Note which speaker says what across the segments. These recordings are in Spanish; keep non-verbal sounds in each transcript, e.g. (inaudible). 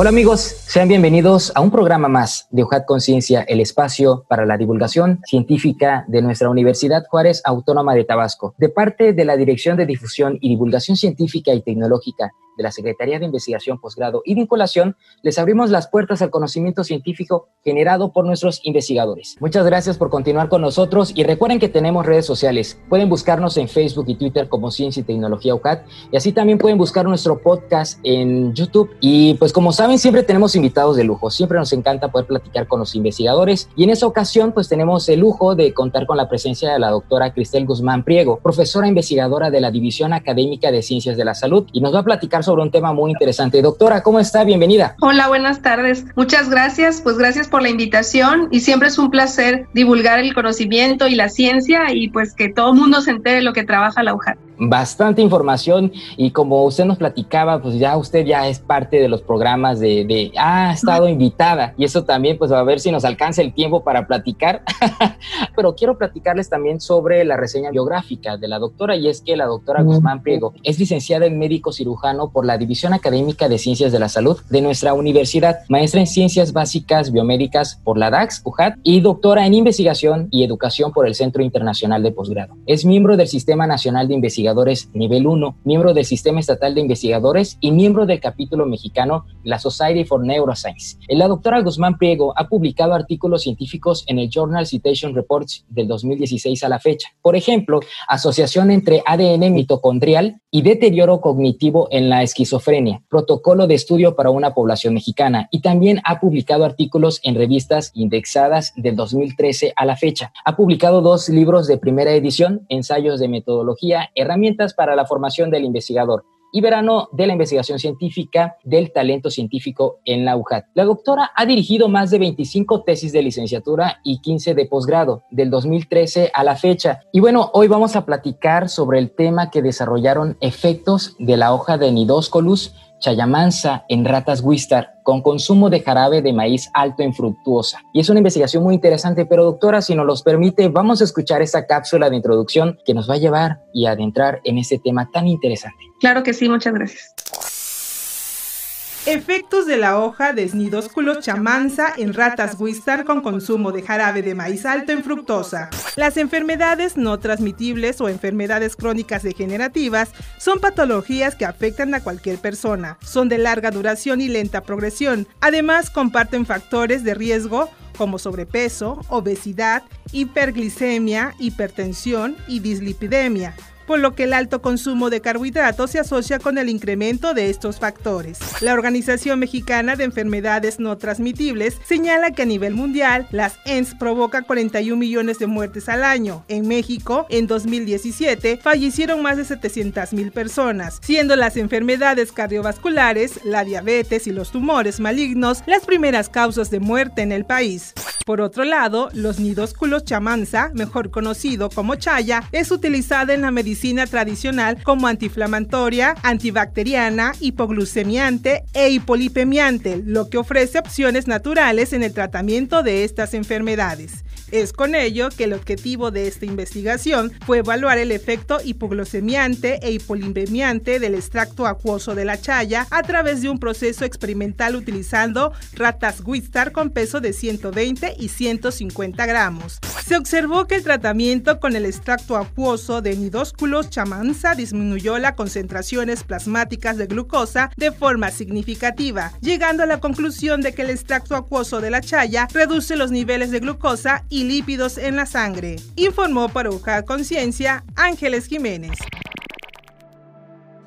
Speaker 1: Hola amigos, sean bienvenidos a un programa más de UJAT Conciencia, el espacio para la divulgación científica de nuestra Universidad Juárez Autónoma de Tabasco. De parte de la Dirección de Difusión y Divulgación Científica y Tecnológica de la Secretaría de Investigación, Posgrado y Vinculación, les abrimos las puertas al conocimiento científico generado por nuestros investigadores. Muchas gracias por continuar con nosotros y recuerden que tenemos redes sociales. Pueden buscarnos en Facebook y Twitter como Ciencia y Tecnología UCAT y así también pueden buscar nuestro podcast en YouTube. Y pues como saben, siempre tenemos invitados de lujo. Siempre nos encanta poder platicar con los investigadores y en esta ocasión pues tenemos el lujo de contar con la presencia de la doctora Cristel Guzmán Priego, profesora investigadora de la División Académica de Ciencias de la Salud y nos va a platicar sobre un tema muy interesante. Doctora, ¿cómo está? Bienvenida.
Speaker 2: Hola, buenas tardes. Muchas gracias. Pues gracias por la invitación y siempre es un placer divulgar el conocimiento y la ciencia y pues que todo el mundo se entere de lo que trabaja la UJAT
Speaker 1: bastante información y como usted nos platicaba, pues ya usted ya es parte de los programas de, de ha estado invitada y eso también pues va a ver si nos alcanza el tiempo para platicar, (laughs) pero quiero platicarles también sobre la reseña biográfica de la doctora y es que la doctora Guzmán Priego es licenciada en médico cirujano por la División Académica de Ciencias de la Salud de nuestra universidad, maestra en Ciencias Básicas Biomédicas por la DAX, UJAT, y doctora en Investigación y Educación por el Centro Internacional de Posgrado. Es miembro del Sistema Nacional de Investigación nivel 1, miembro del Sistema Estatal de Investigadores y miembro del capítulo mexicano la Society for Neuroscience. La doctora Guzmán Priego ha publicado artículos científicos en el Journal Citation Reports del 2016 a la fecha. Por ejemplo, asociación entre ADN mitocondrial y deterioro cognitivo en la esquizofrenia, protocolo de estudio para una población mexicana y también ha publicado artículos en revistas indexadas del 2013 a la fecha. Ha publicado dos libros de primera edición, ensayos de metodología, herramientas para la formación del investigador y verano de la investigación científica del talento científico en la UJAT. La doctora ha dirigido más de 25 tesis de licenciatura y 15 de posgrado del 2013 a la fecha. Y bueno, hoy vamos a platicar sobre el tema que desarrollaron efectos de la hoja de Nidoscolus chayamansa en ratas Wistar con consumo de jarabe de maíz alto en fructuosa. Y es una investigación muy interesante, pero doctora, si nos los permite, vamos a escuchar esta cápsula de introducción que nos va a llevar y adentrar en este tema tan interesante.
Speaker 2: Claro que sí, muchas gracias.
Speaker 3: Efectos de la hoja de Snidosculo chamanza en ratas Wistar con consumo de jarabe de maíz alto en fructosa. Las enfermedades no transmitibles o enfermedades crónicas degenerativas son patologías que afectan a cualquier persona. Son de larga duración y lenta progresión. Además, comparten factores de riesgo como sobrepeso, obesidad, hiperglicemia, hipertensión y dislipidemia por lo que el alto consumo de carbohidratos se asocia con el incremento de estos factores. La Organización Mexicana de Enfermedades No Transmitibles señala que a nivel mundial las ENS provocan 41 millones de muertes al año. En México, en 2017, fallecieron más de 700 mil personas, siendo las enfermedades cardiovasculares, la diabetes y los tumores malignos las primeras causas de muerte en el país. Por otro lado, los chamanza, mejor conocido como chaya, es utilizada en la medicina tradicional como antiinflamatoria, antibacteriana, hipoglucemiante e hipolipemiante, lo que ofrece opciones naturales en el tratamiento de estas enfermedades. Es con ello que el objetivo de esta investigación fue evaluar el efecto hipoglucemiante e hipolipemiante del extracto acuoso de la chaya a través de un proceso experimental utilizando ratas Wistar con peso de 120 y 150 gramos. Se observó que el tratamiento con el extracto acuoso de nidósculos chamanza disminuyó las concentraciones plasmáticas de glucosa de forma significativa, llegando a la conclusión de que el extracto acuoso de la chaya reduce los niveles de glucosa y lípidos en la sangre, informó para buscar Conciencia Ángeles Jiménez.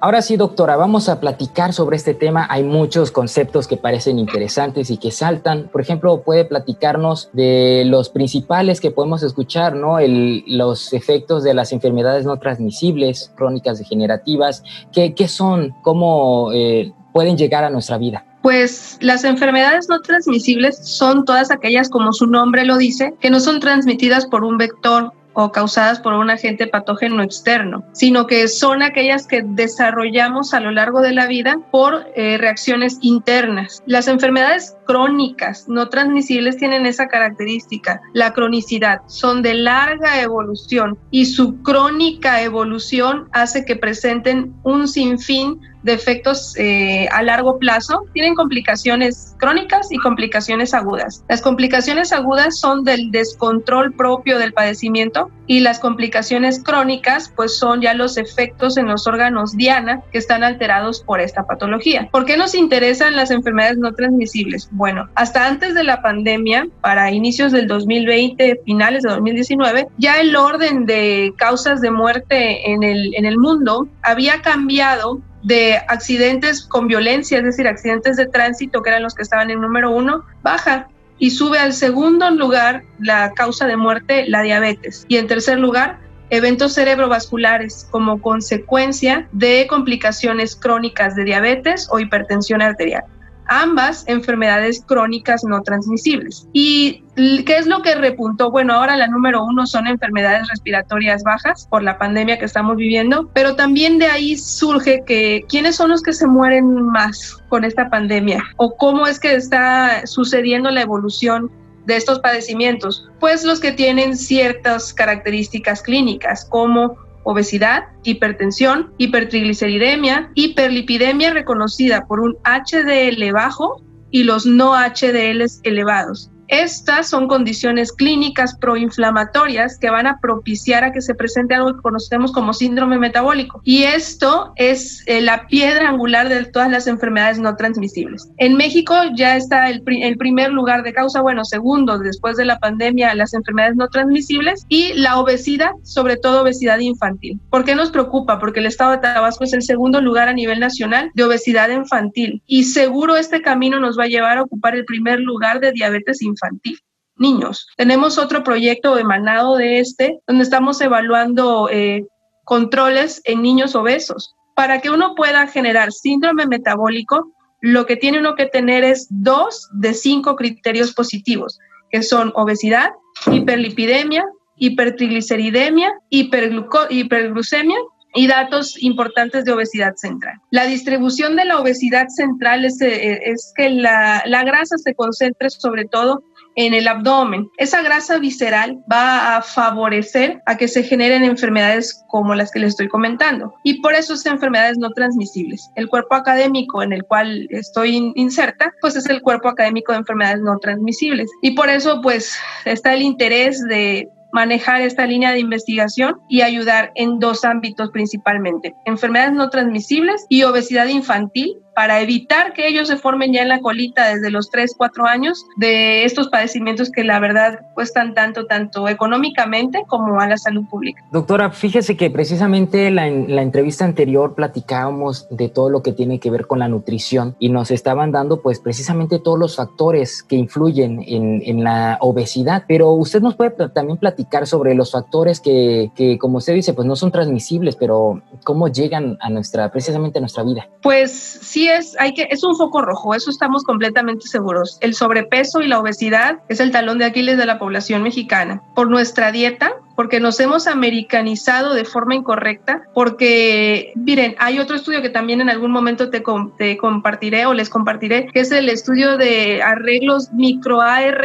Speaker 1: Ahora sí, doctora, vamos a platicar sobre este tema. Hay muchos conceptos que parecen interesantes y que saltan. Por ejemplo, puede platicarnos de los principales que podemos escuchar, ¿no? los efectos de las enfermedades no transmisibles, crónicas degenerativas. ¿Qué, qué son? ¿Cómo eh, pueden llegar a nuestra vida?
Speaker 2: Pues las enfermedades no transmisibles son todas aquellas, como su nombre lo dice, que no son transmitidas por un vector o causadas por un agente patógeno externo, sino que son aquellas que desarrollamos a lo largo de la vida por eh, reacciones internas. Las enfermedades crónicas no transmisibles tienen esa característica, la cronicidad, son de larga evolución y su crónica evolución hace que presenten un sinfín de efectos eh, a largo plazo tienen complicaciones crónicas y complicaciones agudas. Las complicaciones agudas son del descontrol propio del padecimiento y las complicaciones crónicas pues son ya los efectos en los órganos diana que están alterados por esta patología. ¿Por qué nos interesan las enfermedades no transmisibles? Bueno, hasta antes de la pandemia, para inicios del 2020, finales de 2019, ya el orden de causas de muerte en el, en el mundo había cambiado de accidentes con violencia, es decir, accidentes de tránsito, que eran los que estaban en número uno, baja y sube al segundo lugar la causa de muerte, la diabetes. Y en tercer lugar, eventos cerebrovasculares como consecuencia de complicaciones crónicas de diabetes o hipertensión arterial ambas enfermedades crónicas no transmisibles. ¿Y qué es lo que repuntó? Bueno, ahora la número uno son enfermedades respiratorias bajas por la pandemia que estamos viviendo, pero también de ahí surge que quiénes son los que se mueren más con esta pandemia o cómo es que está sucediendo la evolución de estos padecimientos? Pues los que tienen ciertas características clínicas, como obesidad, hipertensión, hipertrigliceridemia, hiperlipidemia reconocida por un HDL bajo y los no HDLs elevados. Estas son condiciones clínicas proinflamatorias que van a propiciar a que se presente algo que conocemos como síndrome metabólico. Y esto es eh, la piedra angular de todas las enfermedades no transmisibles. En México ya está el, el primer lugar de causa, bueno, segundo después de la pandemia, las enfermedades no transmisibles y la obesidad, sobre todo obesidad infantil. ¿Por qué nos preocupa? Porque el estado de Tabasco es el segundo lugar a nivel nacional de obesidad infantil y seguro este camino nos va a llevar a ocupar el primer lugar de diabetes infantil infantil niños. Tenemos otro proyecto emanado de este, donde estamos evaluando eh, controles en niños obesos. Para que uno pueda generar síndrome metabólico, lo que tiene uno que tener es dos de cinco criterios positivos, que son obesidad, hiperlipidemia, hipertrigliceridemia, hiperglucemia y datos importantes de obesidad central. La distribución de la obesidad central es, eh, es que la, la, grasa se concentre sobre todo en el abdomen. Esa grasa visceral va a favorecer a que se generen enfermedades como las que les estoy comentando. Y por eso son enfermedades no transmisibles. El cuerpo académico en el cual estoy inserta, pues es el cuerpo académico de enfermedades no transmisibles. Y por eso pues está el interés de manejar esta línea de investigación y ayudar en dos ámbitos principalmente, enfermedades no transmisibles y obesidad infantil para evitar que ellos se formen ya en la colita desde los 3, 4 años de estos padecimientos que la verdad cuestan tanto, tanto económicamente como a la salud pública.
Speaker 1: Doctora, fíjese que precisamente la, en la entrevista anterior platicábamos de todo lo que tiene que ver con la nutrición y nos estaban dando pues precisamente todos los factores que influyen en, en la obesidad, pero usted nos puede también platicar sobre los factores que, que, como usted dice, pues no son transmisibles, pero cómo llegan a nuestra, precisamente a nuestra vida.
Speaker 2: Pues sí es, hay que, es un foco rojo, eso estamos completamente seguros. El sobrepeso y la obesidad es el talón de Aquiles de la población mexicana. Por nuestra dieta, porque nos hemos americanizado de forma incorrecta, porque, miren, hay otro estudio que también en algún momento te, te compartiré o les compartiré, que es el estudio de arreglos microARN,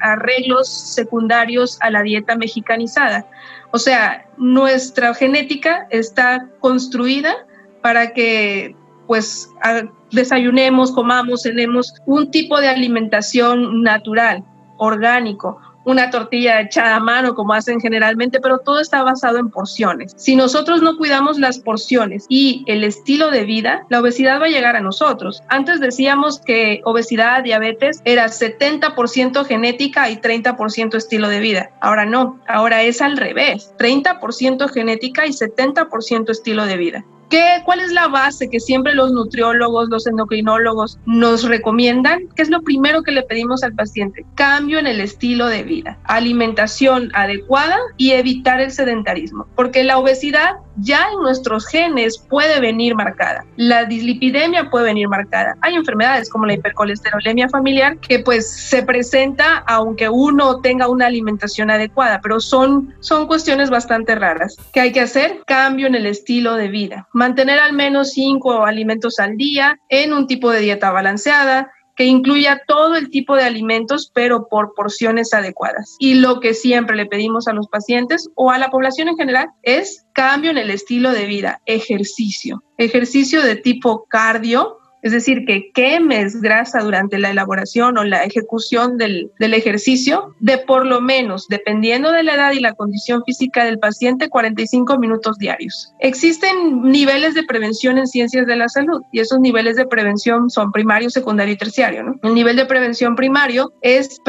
Speaker 2: arreglos secundarios a la dieta mexicanizada. O sea, nuestra genética está construida para que pues desayunemos, comamos, tenemos un tipo de alimentación natural, orgánico, una tortilla echada a mano como hacen generalmente, pero todo está basado en porciones. Si nosotros no cuidamos las porciones y el estilo de vida, la obesidad va a llegar a nosotros. Antes decíamos que obesidad, diabetes era 70% genética y 30% estilo de vida. Ahora no, ahora es al revés, 30% genética y 70% estilo de vida. ¿Qué, ¿Cuál es la base que siempre los nutriólogos, los endocrinólogos nos recomiendan? ¿Qué es lo primero que le pedimos al paciente? Cambio en el estilo de vida, alimentación adecuada y evitar el sedentarismo, porque la obesidad ya en nuestros genes puede venir marcada. La dislipidemia puede venir marcada. Hay enfermedades como la hipercolesterolemia familiar que pues se presenta aunque uno tenga una alimentación adecuada, pero son, son cuestiones bastante raras. ¿Qué hay que hacer? Cambio en el estilo de vida. Mantener al menos cinco alimentos al día en un tipo de dieta balanceada, que incluya todo el tipo de alimentos, pero por porciones adecuadas. Y lo que siempre le pedimos a los pacientes o a la población en general es cambio en el estilo de vida, ejercicio. Ejercicio de tipo cardio, es decir, que quemes grasa durante la elaboración o la ejecución del, ejercicio de por lo menos, dependiendo de la edad y la condición física del paciente, 45 minutos diarios. Existen niveles de prevención en ciencias de la salud y esos niveles de prevención son primario, secundario y terciario. ¿no? El nivel de prevención primario es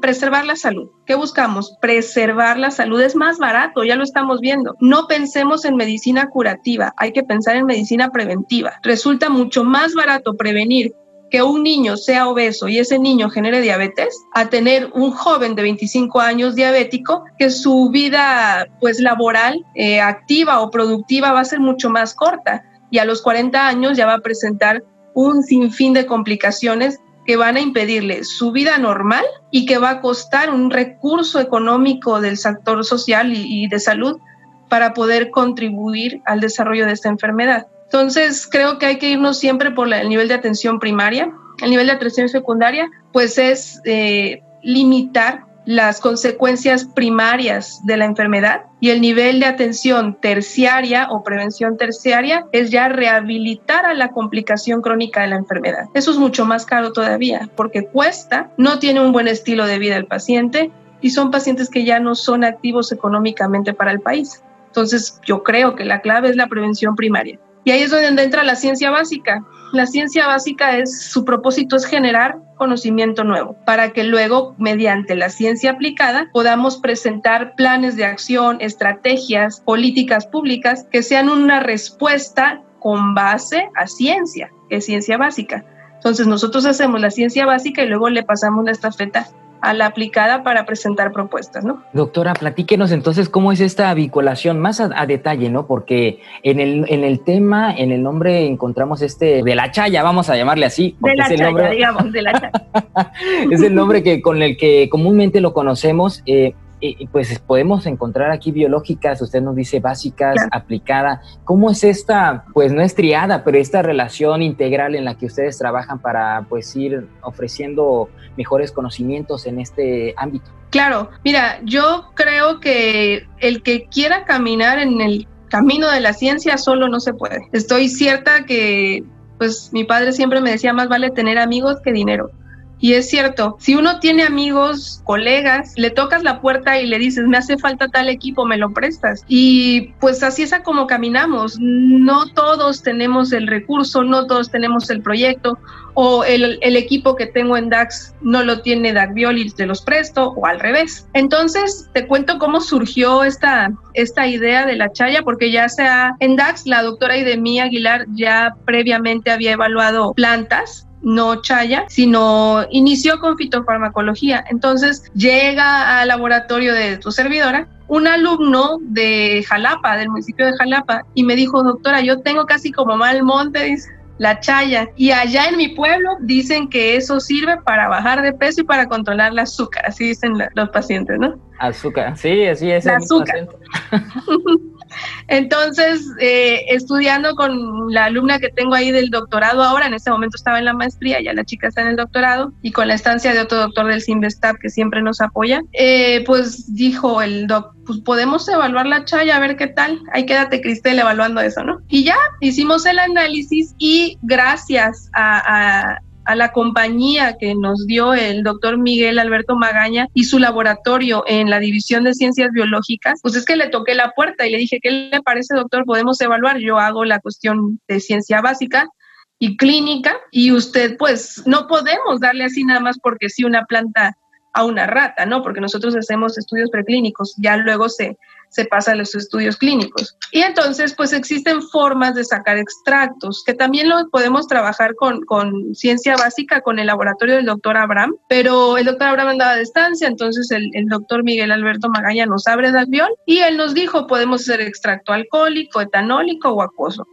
Speaker 2: preservar la salud. ¿Qué buscamos? Preservar la salud. Es más barato, ya lo estamos viendo. No pensemos en medicina curativa, hay que pensar en medicina preventiva. Resulta mucho más barato prevenir que un niño sea obeso y ese niño genere diabetes a tener un joven de 25 años diabético que su vida pues laboral eh, activa o productiva va a ser mucho más corta y a los 40 años ya va a presentar un sinfín de complicaciones que van a impedirle su vida normal y que va a costar un recurso económico del sector social y, de salud para poder contribuir al desarrollo de esta enfermedad. Entonces, creo que hay que irnos siempre por el nivel de atención primaria. El nivel de atención secundaria, pues es eh, limitar las consecuencias primarias de la enfermedad y el nivel de atención terciaria o prevención terciaria es ya rehabilitar a la complicación crónica de la enfermedad. Eso es mucho más caro todavía porque cuesta, no tiene un buen estilo de vida el paciente y son pacientes que ya no son activos económicamente para el país. Entonces, yo creo que la clave es la prevención primaria. Y ahí es donde entra la ciencia básica. La ciencia básica es, su propósito es generar conocimiento nuevo para que luego, mediante la ciencia aplicada, podamos presentar planes de acción, estrategias, políticas públicas que sean una respuesta con base a ciencia, que es ciencia básica. Entonces nosotros hacemos la ciencia básica y luego le pasamos la estafeta a la aplicada para presentar propuestas, ¿no?
Speaker 1: Doctora, platíquenos entonces cómo es esta vinculación más a, detalle, ¿no? Porque en el, en el tema, en el nombre encontramos este de la chaya, vamos a llamarle así.
Speaker 2: De la
Speaker 1: es
Speaker 2: el
Speaker 1: chaya, nombre,
Speaker 2: digamos, de la chaya. (laughs)
Speaker 1: es el nombre que con el que comúnmente lo conocemos. Eh, pues podemos encontrar aquí biológicas, usted nos dice básicas, claro. aplicada. ¿Cómo es esta, pues no es triada, pero esta relación integral en la que ustedes trabajan para pues ir ofreciendo mejores conocimientos en este ámbito?
Speaker 2: Claro, mira, yo creo que el que quiera caminar en el camino de la ciencia solo no se puede. Estoy cierta que pues mi padre siempre me decía más vale tener amigos que dinero. Y es cierto, si uno tiene amigos, colegas, le tocas la puerta y le dices, me hace falta tal equipo, me lo prestas. Y pues así es como caminamos. No todos tenemos el recurso, no todos tenemos el proyecto, o el, equipo que tengo en DAX no lo tiene DACBiol y te los presto, o al revés. Entonces, te cuento cómo surgió esta, esta idea de la chaya, porque ya sea en DAX, la doctora Idemí Aguilar ya previamente había evaluado plantas no chaya, sino inició con fitofarmacología. Entonces llega al laboratorio de tu servidora un alumno de Jalapa, del municipio de Jalapa, y me dijo, doctora, yo tengo casi como mal monte, dice, la chaya. Y allá en mi pueblo dicen que eso sirve para bajar de peso y para controlar el azúcar, así dicen la, los pacientes, ¿no?
Speaker 1: Azúcar, sí, así es.
Speaker 2: El azúcar. (laughs) Entonces, eh, estudiando con la alumna que tengo ahí del doctorado ahora, en este momento estaba en la maestría, ya la chica está en el doctorado, y con la estancia de otro doctor del Simvestab que siempre nos apoya, eh, pues dijo el doc, pues podemos evaluar la chaya, a ver qué tal. Ahí quédate, Cristel, evaluando eso, ¿no? Y ya hicimos el análisis y gracias a a la compañía que nos dio el doctor Miguel Alberto Magaña y su laboratorio en la División de Ciencias Biológicas, pues es que le toqué la puerta y le dije, ¿qué le parece, doctor? Podemos evaluar. Yo hago la cuestión de ciencia básica y clínica y usted, pues, no podemos darle así nada más porque sí una planta a una rata, ¿no? Porque nosotros hacemos estudios preclínicos, ya luego se, se pasa a los estudios clínicos. Y entonces, pues existen formas de sacar extractos, que también lo podemos trabajar con, con ciencia básica, con el laboratorio del doctor Abraham, pero el doctor Abraham andaba a distancia, entonces el, el doctor Miguel Alberto Magaña nos abre el avión y él nos dijo, podemos hacer extracto alcohólico, etanólico o acuoso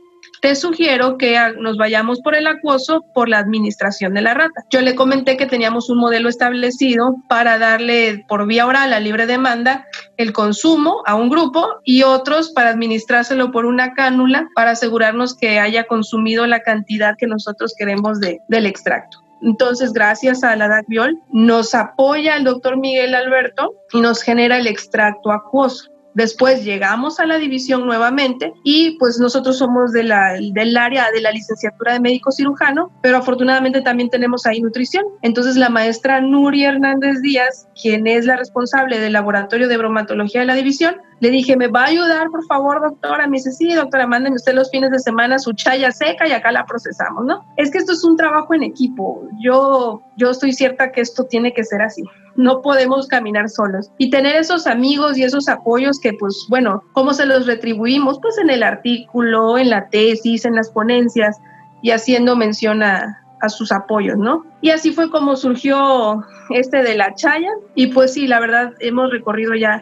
Speaker 2: te sugiero que nos vayamos por el acuoso por la administración de la rata. Yo le comenté que teníamos un modelo establecido para darle por vía oral a libre demanda el consumo a un grupo y otros para administrárselo por una cánula para asegurarnos que haya consumido la cantidad que nosotros queremos de, del extracto. Entonces, gracias a la DACBIOL, nos apoya el doctor Miguel Alberto y nos genera el extracto acuoso. Después llegamos a la división nuevamente y pues nosotros somos del área de la licenciatura de médico cirujano, pero afortunadamente también tenemos ahí nutrición. Entonces la maestra Nuri Hernández Díaz, quien es la responsable del laboratorio de bromatología de la división, le dije, ¿me va a ayudar, por favor, doctora? Me dice, sí, doctora, mándenme usted los fines de semana su chaya seca y acá la procesamos, ¿no? Es que esto es un trabajo en equipo. Yo, yo estoy cierta que esto tiene que ser así. No podemos caminar solos. Y tener esos amigos y esos apoyos que, pues, bueno, ¿cómo se los retribuimos? Pues en el artículo, en la tesis, en las ponencias y haciendo mención a, a sus apoyos, ¿no? Y así fue como surgió este de la Chaya y pues sí, la verdad hemos recorrido ya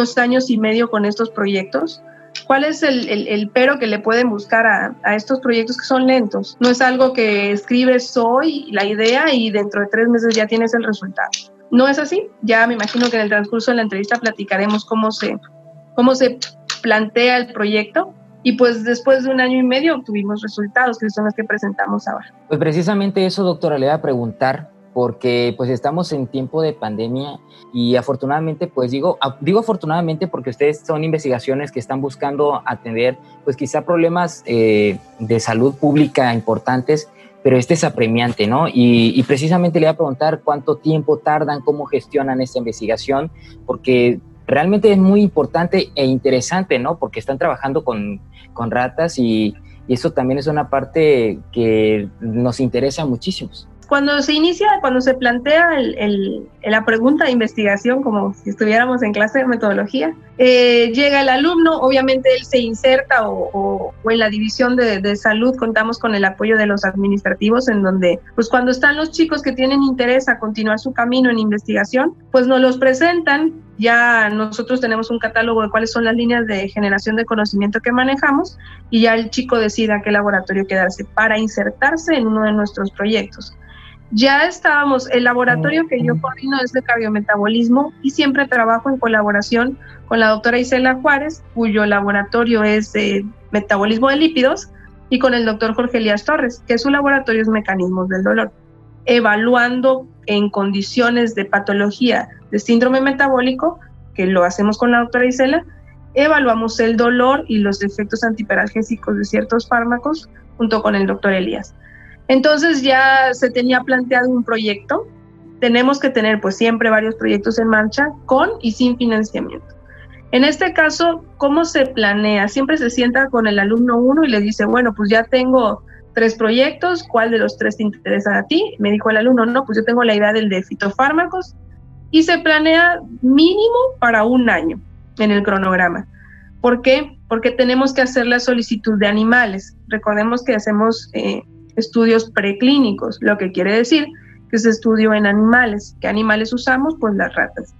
Speaker 2: dos años y medio con estos proyectos. ¿Cuál es el, pero que le pueden buscar a, a, estos proyectos que son lentos? No es algo que escribes hoy la idea y dentro de tres meses ya tienes el resultado. No es así. Ya me imagino que en el transcurso de la entrevista platicaremos cómo se, cómo se plantea el proyecto. Y pues después de un año y medio obtuvimos resultados que son los que presentamos ahora.
Speaker 1: Pues precisamente eso, doctora, le voy a preguntar porque pues estamos en tiempo de pandemia y afortunadamente pues digo digo afortunadamente porque ustedes son investigaciones que están buscando atender pues quizá problemas eh, de salud pública importantes pero este es apremiante, ¿no? Y, precisamente le voy a preguntar cuánto tiempo tardan, cómo gestionan esta investigación, porque realmente es muy importante e interesante, ¿no? Porque están trabajando con, con ratas y, y eso también es una parte que nos interesa muchísimo
Speaker 2: cuando se inicia, cuando se plantea el, la pregunta de investigación, como si estuviéramos en clase de metodología, eh, llega el alumno, obviamente él se inserta o, o, en la división de, de, salud contamos con el apoyo de los administrativos en donde, pues cuando están los chicos que tienen interés a continuar su camino en investigación, pues nos los presentan. Ya nosotros tenemos un catálogo de cuáles son las líneas de generación de conocimiento que manejamos y ya el chico decide a qué laboratorio quedarse para insertarse en uno de nuestros proyectos. Ya estábamos, el laboratorio que yo coordino es de cardiometabolismo y siempre trabajo en colaboración con la doctora Isela Juárez, cuyo laboratorio es de metabolismo de lípidos, y con el doctor Jorge Elías Torres, que su laboratorio es mecanismos del dolor, evaluando en condiciones de patología de síndrome metabólico, que lo hacemos con la doctora Isela, evaluamos el dolor y los efectos antiperalgésicos de ciertos fármacos junto con el doctor Elías. Entonces ya se tenía planteado un proyecto. Tenemos que tener pues siempre varios proyectos en marcha con y sin financiamiento. En este caso, ¿cómo se planea? Siempre se sienta con el alumno uno y le dice, bueno, pues ya tengo tres proyectos, ¿cuál de los tres te interesa a ti? Me dijo el alumno, no, pues yo tengo la idea del de fitofármacos y se planea mínimo para un año en el cronograma. ¿Por qué? Porque tenemos que hacer la solicitud de animales. Recordemos que hacemos eh, estudios preclínicos, lo que quiere decir que se estudió en animales. ¿Qué animales usamos? Pues las ratas.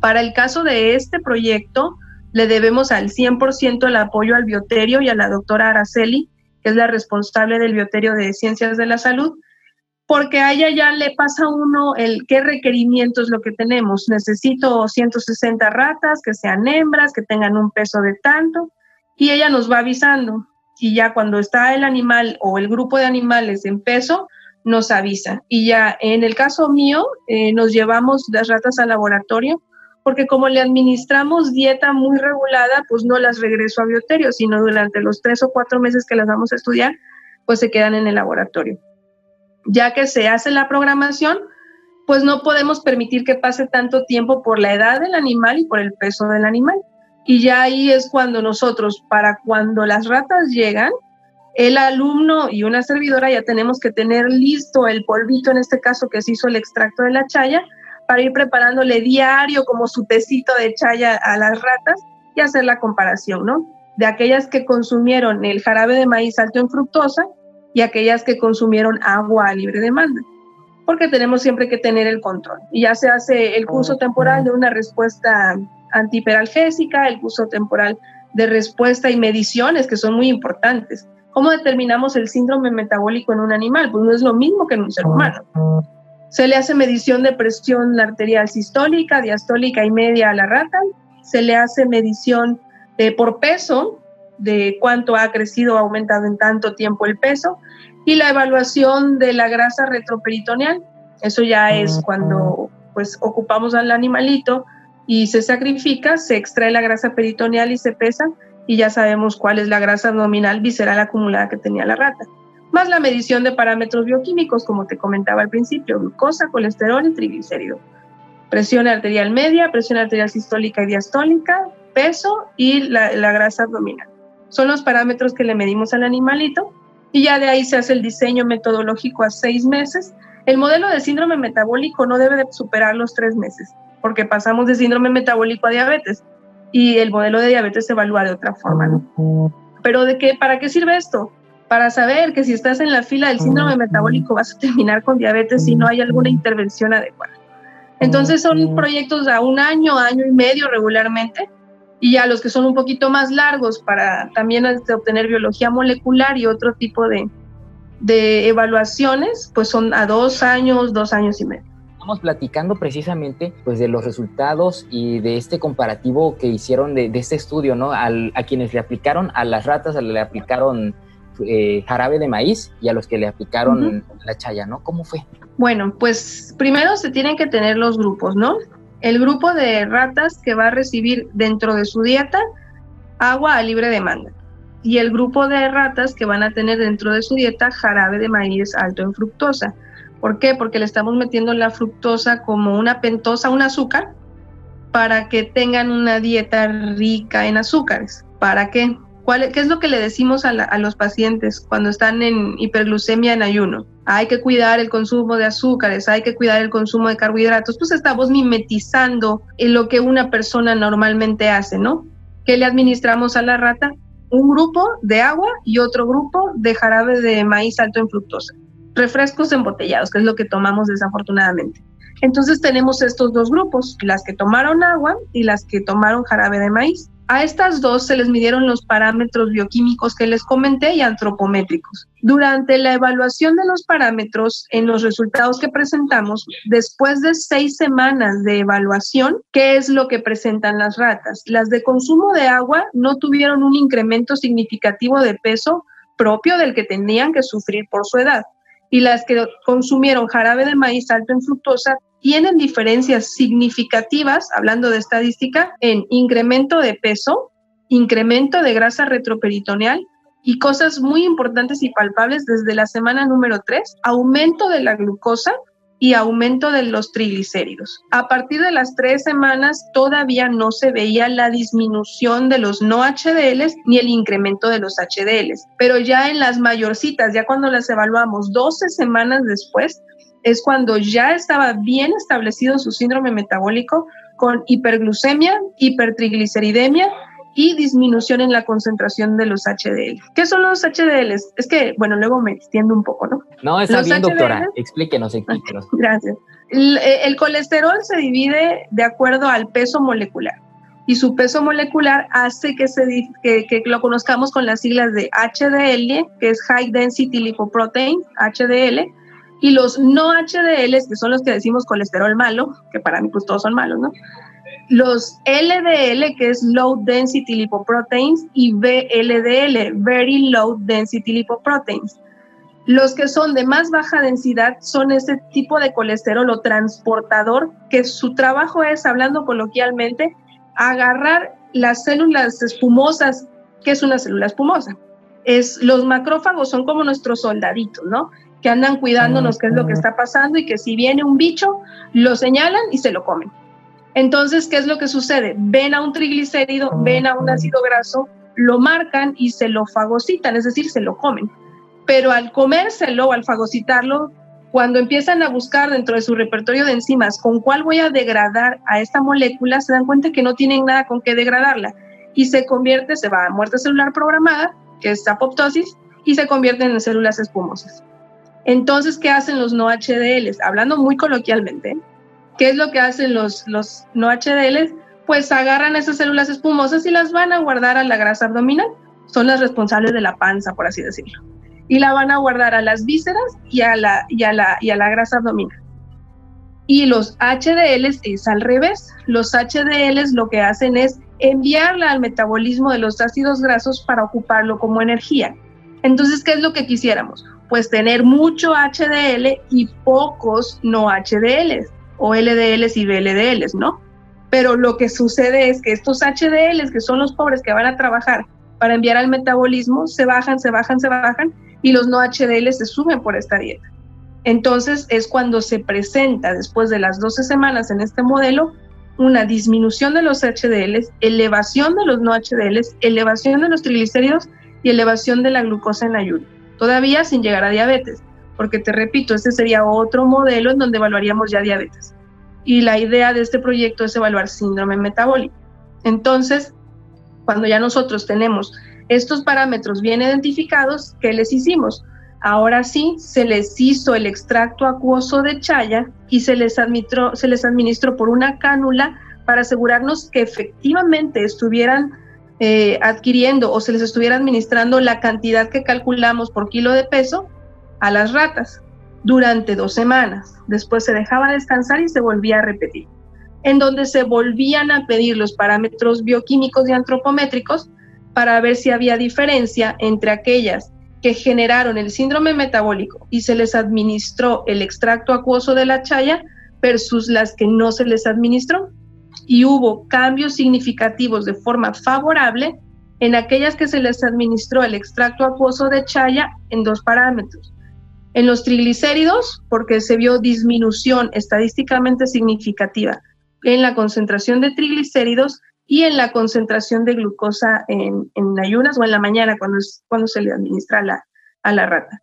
Speaker 2: Para el caso de este proyecto, le debemos al 100% el apoyo al bioterio y a la doctora Araceli, que es la responsable del bioterio de Ciencias de la Salud, porque a ella ya le pasa uno el qué requerimientos lo que tenemos. Necesito 160 ratas, que sean hembras, que tengan un peso de tanto, y ella nos va avisando y ya cuando está el animal o el grupo de animales en peso, nos avisa. Y ya en el caso mío, eh, nos llevamos las ratas al laboratorio porque como le administramos dieta muy regulada, pues no las regreso a bioterio, sino durante los tres o cuatro meses que las vamos a estudiar, pues se quedan en el laboratorio. Ya que se hace la programación, pues no podemos permitir que pase tanto tiempo por la edad del animal y por el peso del animal. Y ya ahí es cuando nosotros, para cuando las ratas llegan, el alumno y una servidora ya tenemos que tener listo el polvito, en este caso que se hizo el extracto de la chaya, para ir preparándole diario como su tecito de chaya a las ratas y hacer la comparación, ¿no? De aquellas que consumieron el jarabe de maíz alto en fructosa y aquellas que consumieron agua a libre demanda, porque tenemos siempre que tener el control. Y ya se hace el curso temporal de una respuesta antihiperalgésica, el curso temporal de respuesta y mediciones que son muy importantes. ¿Cómo determinamos el síndrome metabólico en un animal? Pues no es lo mismo que en un ser humano. Se le hace medición de presión arterial sistólica, diastólica y media a la rata. Se le hace medición de, por peso, de cuánto ha crecido o aumentado en tanto tiempo el peso. Y la evaluación de la grasa retroperitoneal. Eso ya es cuando pues ocupamos al animalito y se sacrifica, se extrae la grasa peritoneal y se pesa y ya sabemos cuál es la grasa abdominal visceral acumulada que tenía la rata. Más la medición de parámetros bioquímicos, como te comentaba al principio, glucosa, colesterol y triglicérido. Presión arterial media, presión arterial sistólica y diastólica, peso y la, grasa abdominal. Son los parámetros que le medimos al animalito y ya de ahí se hace el diseño metodológico a seis meses. El modelo de síndrome metabólico no debe de superar los tres meses porque pasamos de síndrome metabólico a diabetes y el modelo de diabetes se evalúa de otra forma. Pero de qué, ¿para qué sirve esto? Para saber que si estás en la fila del síndrome metabólico vas a terminar con diabetes si no hay alguna intervención adecuada. Entonces son proyectos a un año, año y medio regularmente, y ya los que son un poquito más largos para también este, obtener biología molecular y otro tipo de evaluaciones, pues son a dos años, dos años y medio.
Speaker 1: Estamos platicando precisamente pues de los resultados y de este comparativo que hicieron de, este estudio, ¿no? a quienes le aplicaron a las ratas, le aplicaron eh, jarabe de maíz y a los que le aplicaron la chaya, ¿no? ¿Cómo fue?
Speaker 2: Bueno, pues primero se tienen que tener los grupos, ¿no? El grupo de ratas que va a recibir dentro de su dieta agua a libre demanda y el grupo de ratas que van a tener dentro de su dieta jarabe de maíz alto en fructosa. ¿Por qué? Porque le estamos metiendo la fructosa como una pentosa, un azúcar, para que tengan una dieta rica en azúcares. ¿Para qué? ¿Cuál, ¿Qué es lo que le decimos a, los pacientes cuando están en hiperglucemia en ayuno? Hay que cuidar el consumo de azúcares, hay que cuidar el consumo de carbohidratos. Pues estamos mimetizando en lo que una persona normalmente hace, ¿no? ¿Qué le administramos a la rata? Un grupo de agua y otro grupo de jarabe de maíz alto en fructosa refrescos embotellados, que es lo que tomamos desafortunadamente. Entonces tenemos estos dos grupos, las que tomaron agua y las que tomaron jarabe de maíz. A estas dos se les midieron los parámetros bioquímicos que les comenté y antropométricos. Durante la evaluación de los parámetros en los resultados que presentamos, después de seis semanas de evaluación, ¿qué es lo que presentan las ratas? Las de consumo de agua no tuvieron un incremento significativo de peso propio del que tenían que sufrir por su edad y las que consumieron jarabe de maíz alto en fructosa tienen diferencias significativas, hablando de estadística, en incremento de peso, incremento de grasa retroperitoneal y cosas muy importantes y palpables desde la semana número 3, aumento de la glucosa y aumento de los triglicéridos. A partir de las tres semanas todavía no se veía la disminución de los no HDLs ni el incremento de los HDLs, pero ya en las mayorcitas, ya cuando las evaluamos 12 semanas después, es cuando ya estaba bien establecido su síndrome metabólico con hiperglucemia, hipertrigliceridemia y disminución en la concentración de los HDL. ¿Qué son los HDL? Es que, bueno, luego me extiendo un poco, ¿no?
Speaker 1: No, está bien, doctora. Explíquenos, (laughs) explíquenos.
Speaker 2: Gracias. Eh, el, colesterol se divide de acuerdo al peso molecular y su peso molecular hace que, se, que, que, lo conozcamos con las siglas de HDL, que es High Density Lipoprotein, HDL, y los no HDL, que son los que decimos colesterol malo, que para mí pues todos son malos, ¿no? Los LDL, que es Low Density Lipoproteins, y VLDL, Very Low Density Lipoproteins. Los que son de más baja densidad son ese tipo de colesterol o transportador que su trabajo es, hablando coloquialmente, agarrar las células espumosas. ¿Qué es una célula espumosa? Es, los macrófagos son como nuestros soldaditos, ¿no? Que andan cuidándonos qué es lo que está pasando y que si viene un bicho, lo señalan y se lo comen. Entonces, ¿qué es lo que sucede? Ven a un triglicérido, ven a un ácido graso, lo marcan y se lo fagocitan, es decir, se lo comen. Pero al comérselo o al fagocitarlo, cuando empiezan a buscar dentro de su repertorio de enzimas con cuál voy a degradar a esta molécula, se dan cuenta que no tienen nada con qué degradarla y se convierte, se va a muerte celular programada, que es apoptosis, y se convierte en células espumosas. Entonces, ¿qué hacen los no HDLs? Hablando muy coloquialmente, ¿qué es lo que hacen los, los no HDLs? Pues agarran esas células espumosas y las van a guardar a la grasa abdominal. Son las responsables de la panza, por así decirlo. Y la van a guardar a las vísceras y a la, y a la, y a la grasa abdominal. Y los HDLs es al revés. Los HDLs lo que hacen es enviarla al metabolismo de los ácidos grasos para ocuparlo como energía. Entonces, ¿qué es lo que quisiéramos? Pues tener mucho HDL y pocos no HDLs, o LDLs y VLDLs, ¿no? Pero lo que sucede es que estos HDLs, que son los pobres que van a trabajar para enviar al metabolismo, se bajan, se bajan, se bajan, y los no HDLs se suben por esta dieta. Entonces es cuando se presenta después de las 12 semanas en este modelo una disminución de los HDLs, elevación de los no HDLs, elevación de los triglicéridos y elevación de la glucosa en ayuno, todavía sin llegar a diabetes, porque te repito, este sería otro modelo en donde evaluaríamos ya diabetes. Y la idea de este proyecto es evaluar síndrome metabólico. Entonces, cuando ya nosotros tenemos estos parámetros bien identificados, ¿qué les hicimos? Ahora sí, se les hizo el extracto acuoso de chaya y se les, administró, se les administró por una cánula para asegurarnos que efectivamente estuvieran eh, adquiriendo o se les estuviera administrando la cantidad que calculamos por kilo de peso a las ratas durante dos semanas. Después se dejaba descansar y se volvía a repetir, en donde se volvían a pedir los parámetros bioquímicos y antropométricos para ver si había diferencia entre aquellas que generaron el síndrome metabólico y se les administró el extracto acuoso de la chaya versus las que no se les administró y hubo cambios significativos de forma favorable en aquellas que se les administró el extracto acuoso de chaya en dos parámetros. En los triglicéridos, porque se vio disminución estadísticamente significativa en la concentración de triglicéridos y en la concentración de glucosa en, ayunas o en la mañana cuando, cuando se le administra la, a la rata.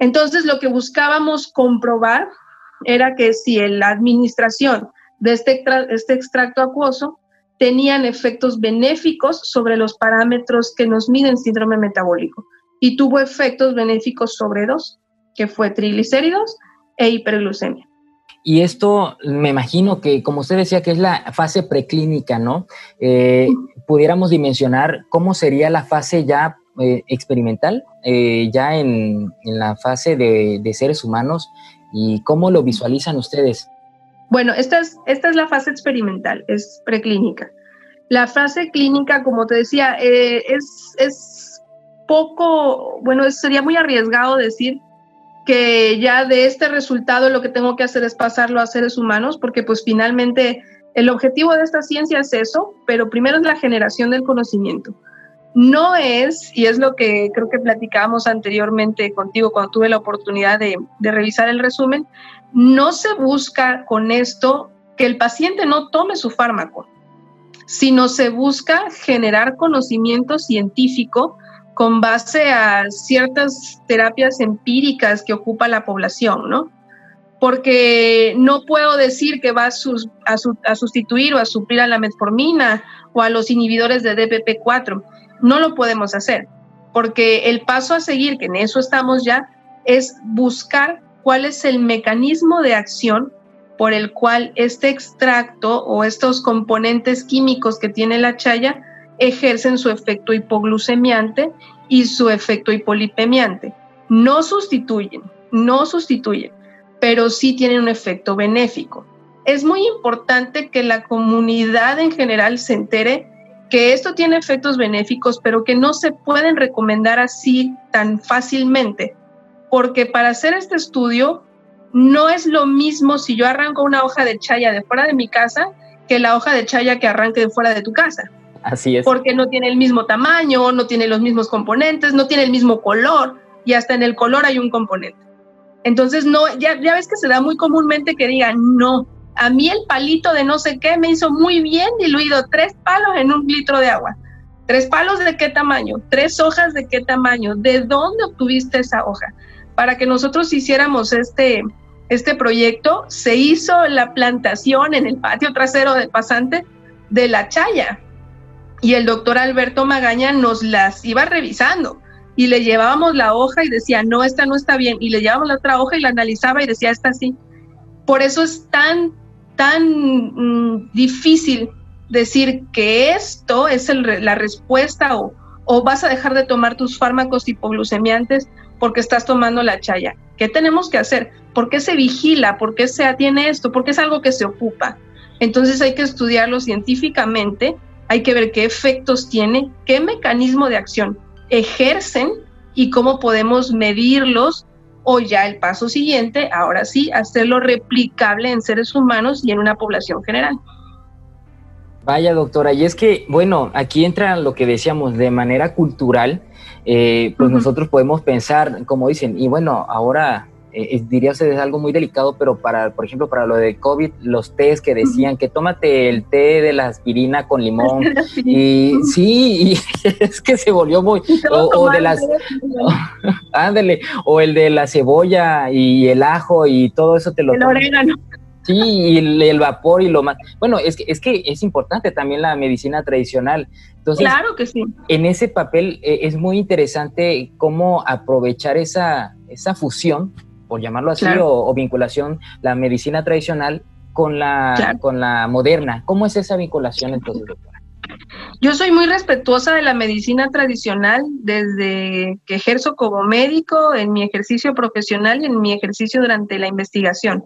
Speaker 2: Entonces, lo que buscábamos comprobar era que si en la administración de este, este extracto acuoso tenían efectos benéficos sobre los parámetros que nos miden síndrome metabólico y tuvo efectos benéficos sobre dos, que fue triglicéridos e hiperglucemia.
Speaker 1: Y esto me imagino que, como usted decía, que es la fase preclínica, ¿no? Eh, pudiéramos dimensionar cómo sería la fase ya eh, experimental, eh, ya en, la fase de, de, seres humanos, y cómo lo visualizan ustedes.
Speaker 2: Bueno, esta es, esta es la fase experimental, es preclínica. La fase clínica, como te decía, eh, es, es poco, bueno, sería muy arriesgado decir que ya de este resultado lo que tengo que hacer es pasarlo a seres humanos, porque pues finalmente el objetivo de esta ciencia es eso, pero primero es la generación del conocimiento. No es, y es lo que creo que platicábamos anteriormente contigo cuando tuve la oportunidad de, de revisar el resumen, no se busca con esto que el paciente no tome su fármaco, sino se busca generar conocimiento científico con base a ciertas terapias empíricas que ocupa la población, ¿no? Porque no puedo decir que va a, a sustituir o a suplir a la metformina o a los inhibidores de DPP4. No lo podemos hacer, porque el paso a seguir, que en eso estamos ya, es buscar cuál es el mecanismo de acción por el cual este extracto o estos componentes químicos que tiene la chaya ejercen su efecto hipoglucemiante y su efecto hipolipemiante. No sustituyen, no sustituyen, pero sí tienen un efecto benéfico. Es muy importante que la comunidad en general se entere que esto tiene efectos benéficos, pero que no se pueden recomendar así tan fácilmente, porque para hacer este estudio no es lo mismo si yo arranco una hoja de chaya de fuera de mi casa que la hoja de chaya que arranque de fuera de tu casa.
Speaker 1: Así es.
Speaker 2: Porque no tiene el mismo tamaño, no tiene los mismos componentes, no tiene el mismo color y hasta en el color hay un componente. Entonces, no, ya, ya ves que se da muy comúnmente que digan, no, a mí el palito de no sé qué me hizo muy bien diluido tres palos en un litro de agua. ¿Tres palos de qué tamaño? ¿Tres hojas de qué tamaño? ¿De dónde obtuviste esa hoja? para que nosotros hiciéramos este, este proyecto, se hizo la plantación en el patio trasero del pasante de la chaya. Y el doctor Alberto Magaña nos las iba revisando y le llevábamos la hoja y decía, no, esta no está bien. Y le llevábamos la otra hoja y la analizaba y decía, esta sí. Por eso es tan, tan mm, difícil decir que esto es la respuesta o, o vas a dejar de tomar tus fármacos hipoglucemiantes porque estás tomando la chaya. ¿Qué tenemos que hacer? ¿Por qué se vigila? ¿Por qué se atiende esto? Porque es algo que se ocupa. Entonces hay que estudiarlo científicamente, hay que ver qué efectos tiene, qué mecanismo de acción ejercen y cómo podemos medirlos o ya el paso siguiente, ahora sí, hacerlo replicable en seres humanos y en una población general.
Speaker 1: Vaya, doctora, y es que, bueno, aquí entra lo que decíamos de manera cultural, eh, pues nosotros podemos pensar, como dicen, y bueno, ahora eh, diría usted es algo muy delicado, pero para, por ejemplo, para lo de COVID, los tés que decían que tómate el té de la aspirina con limón, (laughs) y sí, y (laughs) es que se volvió muy, o, de las, (laughs) ándale, o el de la cebolla y el ajo y todo eso te lo...
Speaker 2: El orégano.
Speaker 1: Sí, y el, vapor y lo más. Bueno, es que, es que es importante también la medicina tradicional. Entonces,
Speaker 2: claro que sí.
Speaker 1: En ese papel eh, es muy interesante cómo aprovechar esa, esa fusión, por llamarlo así, o, vinculación, la medicina tradicional con la, con la moderna. ¿Cómo es esa vinculación entonces, doctora?
Speaker 2: Yo soy muy respetuosa de la medicina tradicional desde que ejerzo como médico, en mi ejercicio profesional y en mi ejercicio durante la investigación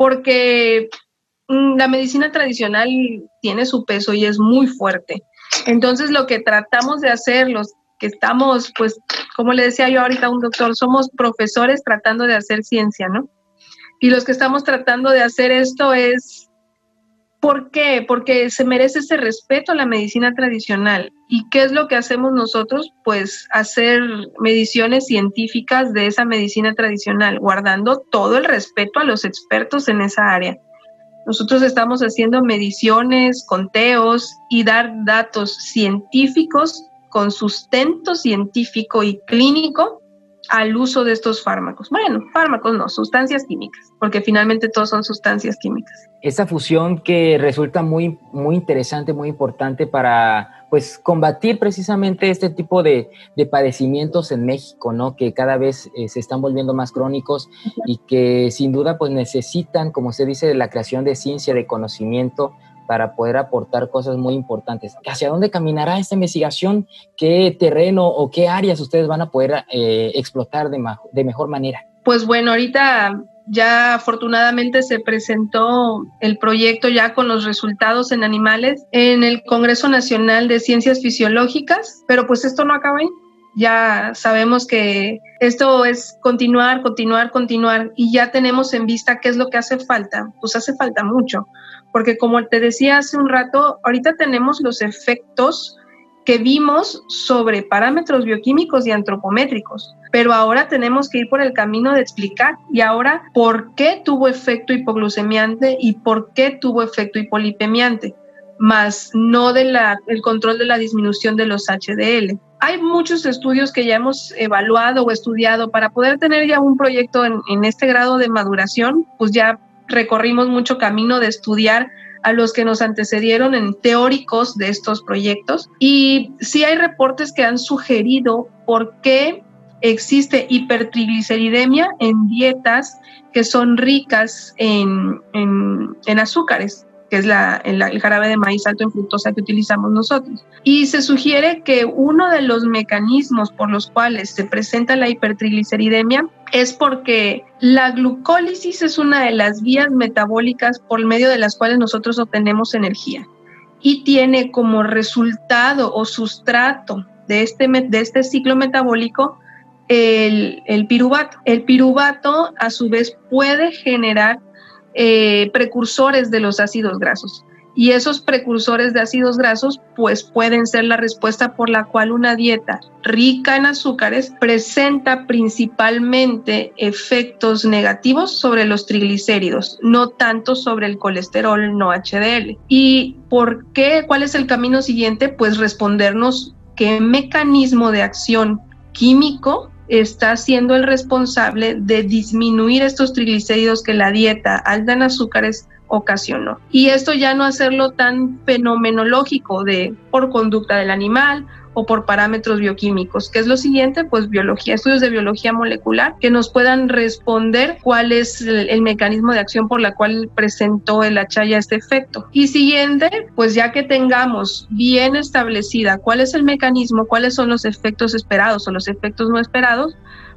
Speaker 2: porque mm, la medicina tradicional tiene su peso y es muy fuerte. Entonces, lo que tratamos de hacer, los que estamos, pues, como le decía yo ahorita a un doctor, somos profesores tratando de hacer ciencia, ¿no? Y los que estamos tratando de hacer esto es ¿Por qué? Porque se merece ese respeto a la medicina tradicional. ¿Y qué es lo que hacemos nosotros? Pues hacer mediciones científicas de esa medicina tradicional, guardando todo el respeto a los expertos en esa área. Nosotros estamos haciendo mediciones, conteos y dar datos científicos con sustento científico y clínico al uso de estos fármacos. Bueno, fármacos no, sustancias químicas, porque finalmente todos son sustancias químicas.
Speaker 1: Esa fusión que resulta muy, muy interesante, muy importante para pues combatir precisamente este tipo de, padecimientos en México, ¿no? Que cada vez eh, se están volviendo más crónicos y que sin duda pues necesitan, como se dice, la creación de ciencia, de conocimiento para poder aportar cosas muy importantes. ¿Hacia dónde caminará esta investigación? ¿Qué terreno o qué áreas ustedes van a poder eh, explotar de, de mejor manera?
Speaker 2: Pues bueno, ahorita ya afortunadamente se presentó el proyecto ya con los resultados en animales en el Congreso Nacional de Ciencias Fisiológicas, pero pues esto no acaba ahí. Ya sabemos que esto es continuar, continuar, continuar y ya tenemos en vista qué es lo que hace falta. Pues hace falta mucho porque como te decía hace un rato, ahorita tenemos los efectos que vimos sobre parámetros bioquímicos y antropométricos, pero ahora tenemos que ir por el camino de explicar y ahora por qué tuvo efecto hipoglucemiante y por qué tuvo efecto hipolipemiante, más no del control de la disminución de los HDL. Hay muchos estudios que ya hemos evaluado o estudiado para poder tener ya un proyecto en este grado de maduración, pues ya recorrimos mucho camino de estudiar a los que nos antecedieron en teóricos de estos proyectos. Y sí hay reportes que han sugerido por qué existe hipertrigliceridemia en dietas que son ricas en, en azúcares que es la, el, jarabe de maíz alto en fructosa que utilizamos nosotros. Y se sugiere que uno de los mecanismos por los cuales se presenta la hipertrigliceridemia es porque la glucólisis es una de las vías metabólicas por medio de las cuales nosotros obtenemos energía y tiene como resultado o sustrato de este, de este ciclo metabólico el, el piruvato. El piruvato a su vez puede generar eh, precursores de los ácidos grasos. Y esos precursores de ácidos grasos pues pueden ser la respuesta por la cual una dieta rica en azúcares presenta principalmente efectos negativos sobre los triglicéridos, no tanto sobre el colesterol no HDL. ¿Y por qué? ¿Cuál es el camino siguiente? Pues respondernos qué mecanismo de acción químico está siendo el responsable de disminuir estos triglicéridos que la dieta alta en azúcares ocasionó. Y esto ya no hacerlo tan fenomenológico de por conducta del animal o por parámetros bioquímicos. ¿Qué es lo siguiente? Pues biología, estudios de biología molecular que nos puedan responder cuál es el, mecanismo de acción por la cual presentó el achaya este efecto. Y siguiente, pues ya que tengamos bien establecida cuál es el mecanismo, cuáles son los efectos esperados o los efectos no esperados,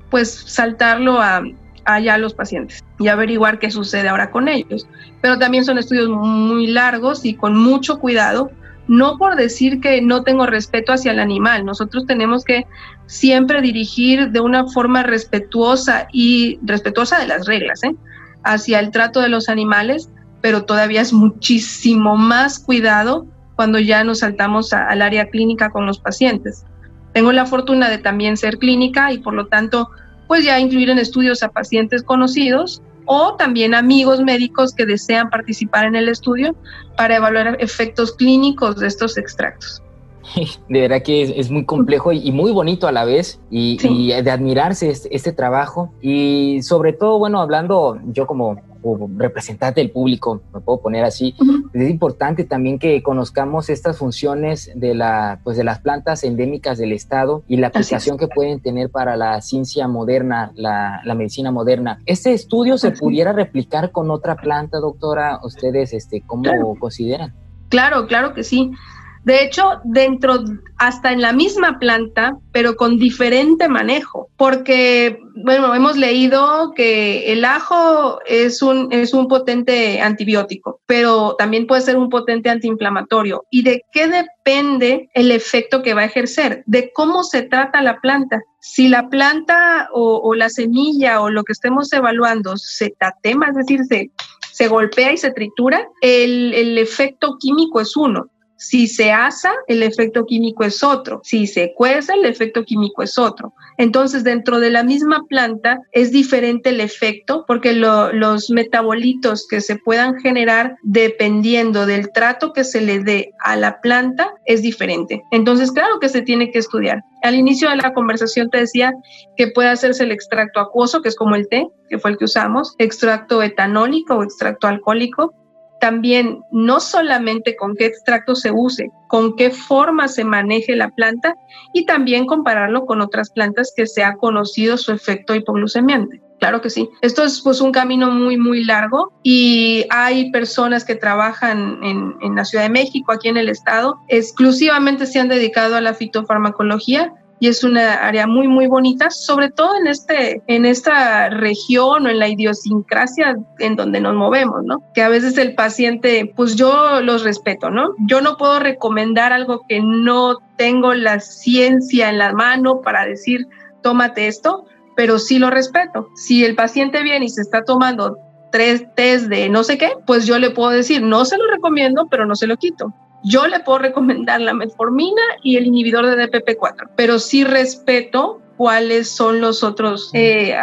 Speaker 2: pues saltarlo a, allá a los pacientes y averiguar qué sucede ahora con ellos. Pero también son estudios muy largos y con mucho cuidado no por decir que no tengo respeto hacia el animal, nosotros tenemos que siempre dirigir de una forma respetuosa y respetuosa de las reglas, ¿eh? hacia el trato de los animales, pero todavía es muchísimo más cuidado cuando ya nos saltamos al área clínica con los pacientes. Tengo la fortuna de también ser clínica y por lo tanto, pues ya incluir en estudios a pacientes conocidos o también amigos médicos que desean participar en el estudio para evaluar efectos clínicos de estos extractos. (laughs)
Speaker 1: De verdad que es, muy complejo y, muy bonito a la vez y, de admirarse este, este, trabajo y sobre todo, bueno, hablando yo como, representante del público, me puedo poner así, es importante también que conozcamos estas funciones de, la, pues de las plantas endémicas del estado y la aplicación que pueden tener para la ciencia moderna, la, la medicina moderna. ¿Este estudio se pudiera replicar con otra planta, doctora? ¿Ustedes este, cómo consideran?
Speaker 2: Claro, claro que sí. De hecho, dentro, hasta en la misma planta, pero con diferente manejo, porque, bueno, hemos leído que el ajo es un, es un potente antibiótico, pero también puede ser un potente antiinflamatorio. ¿Y de qué depende el efecto que va a ejercer? De cómo se trata la planta. Si la planta o, la semilla o lo que estemos evaluando se tatema, es decir, se, se golpea y se tritura, el, el efecto químico es uno. Si se asa, el efecto químico es otro. Si se cuece, el efecto químico es otro. Entonces, dentro de la misma planta es diferente el efecto porque los metabolitos que se puedan generar dependiendo del trato que se le dé a la planta es diferente. Entonces, claro que se tiene que estudiar. Al inicio de la conversación te decía que puede hacerse el extracto acuoso, que es como el té, que fue el que usamos, extracto etanólico o extracto alcohólico, también no solamente con qué extracto se use, con qué forma se maneje la planta y también compararlo con otras plantas que se ha conocido su efecto hipoglucemiante. Claro que sí. Esto es pues un camino muy, muy largo y hay personas que trabajan en, en la Ciudad de México, aquí en el estado, exclusivamente se han dedicado a la fitofarmacología y es una área muy muy bonita, sobre todo en este en esta región o en la idiosincrasia en donde nos movemos, ¿no? Que a veces el paciente, pues yo los respeto, ¿no? Yo no puedo recomendar algo que no tengo la ciencia en la mano para decir, tómate esto, pero sí lo respeto. Si el paciente viene y se está tomando tres test de no sé qué, pues yo le puedo decir, no se lo recomiendo, pero no se lo quito. Yo le puedo recomendar la metformina y el inhibidor de DPP4, pero sí respeto cuáles son los otros eh,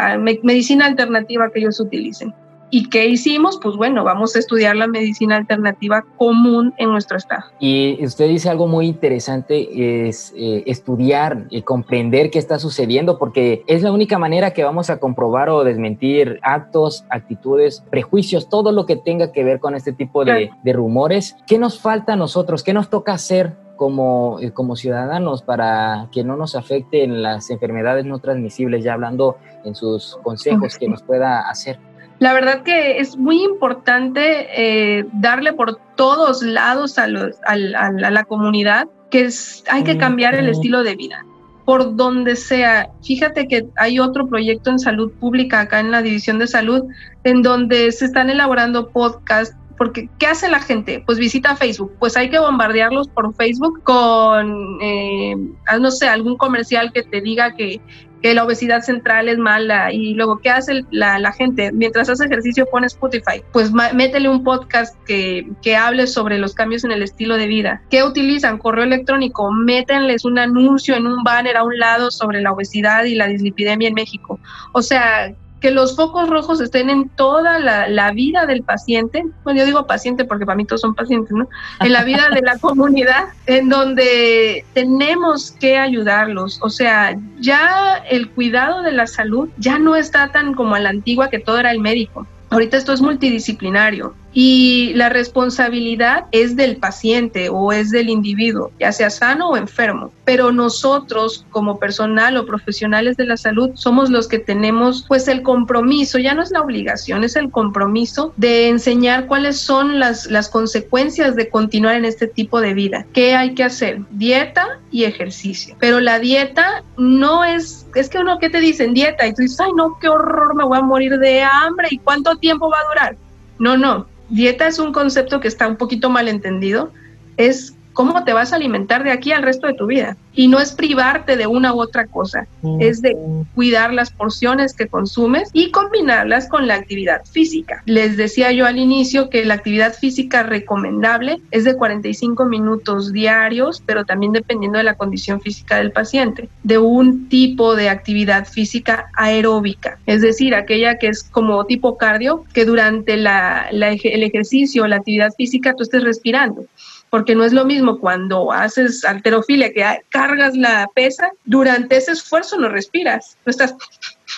Speaker 2: medicina alternativa que ellos utilicen. ¿Y qué hicimos? Pues bueno, vamos a estudiar la medicina alternativa común en nuestro estado.
Speaker 1: Y usted dice algo muy interesante, es eh, estudiar y comprender qué está sucediendo, porque es la única manera que vamos a comprobar o desmentir actos, actitudes, prejuicios, todo lo que tenga que ver con este tipo de, de rumores. ¿Qué nos falta a nosotros? ¿Qué nos toca hacer como, eh, como ciudadanos para que no nos afecten las enfermedades no transmisibles, ya hablando en sus consejos que nos pueda hacer?
Speaker 2: La verdad que es muy importante eh, darle por todos lados a, la comunidad que es, hay que cambiar el estilo de vida por donde sea. Fíjate que hay otro proyecto en salud pública acá en la División de Salud en donde se están elaborando podcasts porque ¿qué hace la gente? Pues visita Facebook, pues hay que bombardearlos por Facebook con, eh, no sé, algún comercial que te diga que que la obesidad central es mala y luego, ¿qué hace la, gente? Mientras hace ejercicio pone Spotify, pues métele un podcast que, que, hable sobre los cambios en el estilo de vida. ¿Qué utilizan? Correo electrónico, métenles un anuncio en un banner a un lado sobre la obesidad y la dislipidemia en México. O sea, que los focos rojos estén en toda la, vida del paciente, bueno, yo digo paciente porque para mí todos son pacientes, ¿no? En la vida de la (laughs) comunidad, en donde tenemos que ayudarlos. O sea, ya el cuidado de la salud ya no está tan como a la antigua que todo era el médico. Ahorita esto es multidisciplinario y la responsabilidad es del paciente o es del individuo, ya sea sano o enfermo. Pero nosotros como personal o profesionales de la salud somos los que tenemos pues el compromiso, ya no es la obligación, es el compromiso de enseñar cuáles son las, las consecuencias de continuar en este tipo de vida. ¿Qué hay que hacer? Dieta y ejercicio. Pero la dieta no es, es que uno, ¿qué te dicen? Dieta y tú dices, ay no, qué horror, me voy a morir de hambre y cuánto tiempo va a durar. No, no, dieta es un concepto que está un poquito mal entendido. Es cómo te vas a alimentar de aquí al resto de tu vida. Y no es privarte de una u otra cosa, es de cuidar las porciones que consumes y combinarlas con la actividad física. Les decía yo al inicio que la actividad física recomendable es de 45 minutos diarios, pero también dependiendo de la condición física del paciente, de un tipo de actividad física aeróbica, es decir, aquella que es como tipo cardio, que durante la, el ejercicio la actividad física tú estés respirando porque no es lo mismo cuando haces alterofilia, que cargas la pesa, durante ese esfuerzo no respiras, no estás,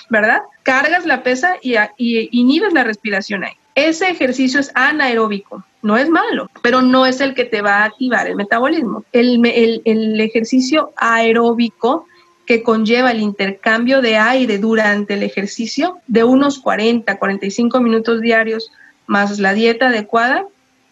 Speaker 2: ¿verdad? Cargas la pesa y, inhibes la respiración ahí. Ese ejercicio es anaeróbico, no es malo, pero no es el que te va a activar el metabolismo. El, el ejercicio aeróbico que conlleva el intercambio de aire durante el ejercicio de unos 40, 45 minutos diarios más la dieta adecuada,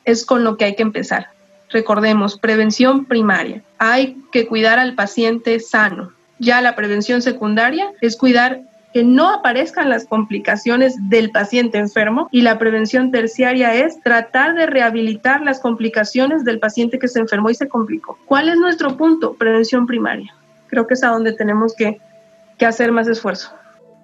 Speaker 2: es con lo que hay que empezar. Recordemos, prevención primaria. Hay que cuidar al paciente sano. Ya la prevención secundaria es cuidar que no aparezcan las complicaciones del paciente enfermo y la prevención terciaria es tratar de rehabilitar las complicaciones del paciente que se enfermó y se complicó. ¿Cuál es nuestro punto? Prevención primaria. Creo que es a donde tenemos que, que hacer más esfuerzo.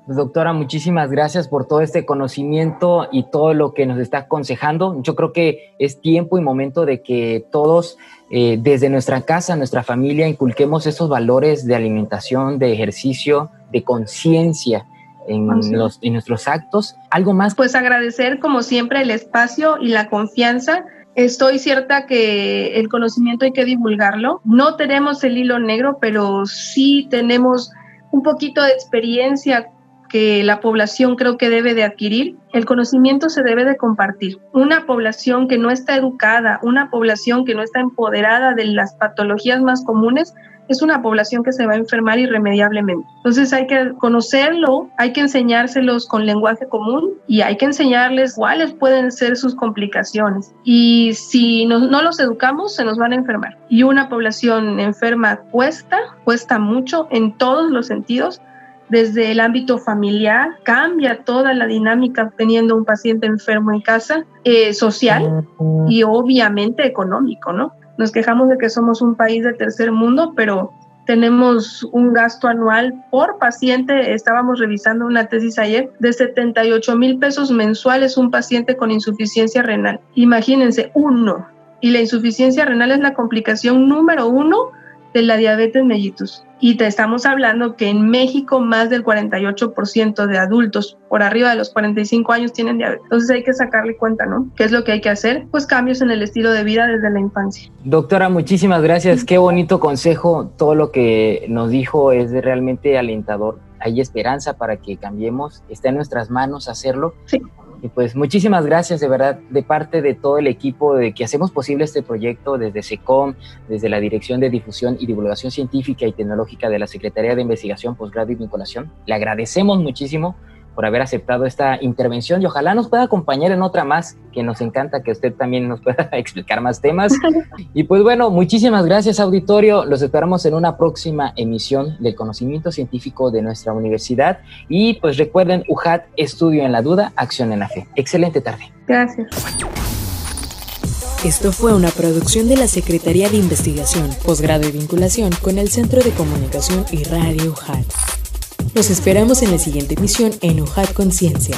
Speaker 1: Doctora, muchísimas gracias por todo este conocimiento y todo lo que nos está aconsejando. Yo creo que es tiempo y momento de que todos, eh, desde nuestra casa, nuestra familia, inculquemos esos valores de alimentación, de ejercicio, de conciencia. En, los, en nuestros actos. ¿Algo más?
Speaker 2: Pues agradecer como siempre el espacio y la confianza Estoy cierta que el conocimiento hay que divulgarlo. No tenemos el hilo negro, pero sí tenemos un poquito de experiencia que la población creo que debe de adquirir, el conocimiento se debe de compartir. Una población que no está educada, una población que no está empoderada de las patologías más comunes, es una población que se va a enfermar irremediablemente. Entonces hay que conocerlo, hay que enseñárselos con lenguaje común y hay que enseñarles cuáles pueden ser sus complicaciones. Y si no, no los educamos, se nos van a enfermar. Y una población enferma cuesta, cuesta mucho en todos los sentidos, desde el ámbito familiar, cambia toda la dinámica teniendo un paciente enfermo en casa, eh, social y obviamente económico, ¿no? Nos quejamos de que somos un país de tercer mundo, pero tenemos un gasto anual por paciente, estábamos revisando una tesis ayer, de 78 mil pesos mensuales un paciente con insuficiencia renal. Imagínense, uno. Y la insuficiencia renal es la complicación número uno de la diabetes mellitus. Y te estamos hablando que en México más del 48% de adultos por arriba de los 45 años tienen diabetes. Entonces hay que sacarle cuenta, ¿no? ¿Qué es lo que hay que hacer? Pues cambios en el estilo de vida desde la infancia.
Speaker 1: Doctora, muchísimas gracias. Qué bonito consejo. Todo lo que nos dijo es realmente alentador. Hay esperanza para que cambiemos. Está en nuestras manos hacerlo.
Speaker 2: Sí.
Speaker 1: Y pues muchísimas gracias de verdad de parte de todo el equipo de que hacemos posible este proyecto desde SECOM, desde la Dirección de Difusión y Divulgación Científica y Tecnológica de la Secretaría de Investigación, Posgrado y Vinculación. Le agradecemos muchísimo por haber aceptado esta intervención y ojalá nos pueda acompañar en otra más, que nos encanta que usted también nos pueda (laughs) explicar más temas. Y pues bueno, muchísimas gracias auditorio, los esperamos en una próxima emisión del conocimiento científico de nuestra universidad y pues recuerden, UJAT, estudio en la duda, acción en la fe. Excelente tarde.
Speaker 2: Gracias.
Speaker 4: Esto fue una producción de la Secretaría de Investigación, Posgrado y Vinculación con el Centro de Comunicación y Radio UJAT. Los esperamos en la siguiente emisión en UJAT Conciencia.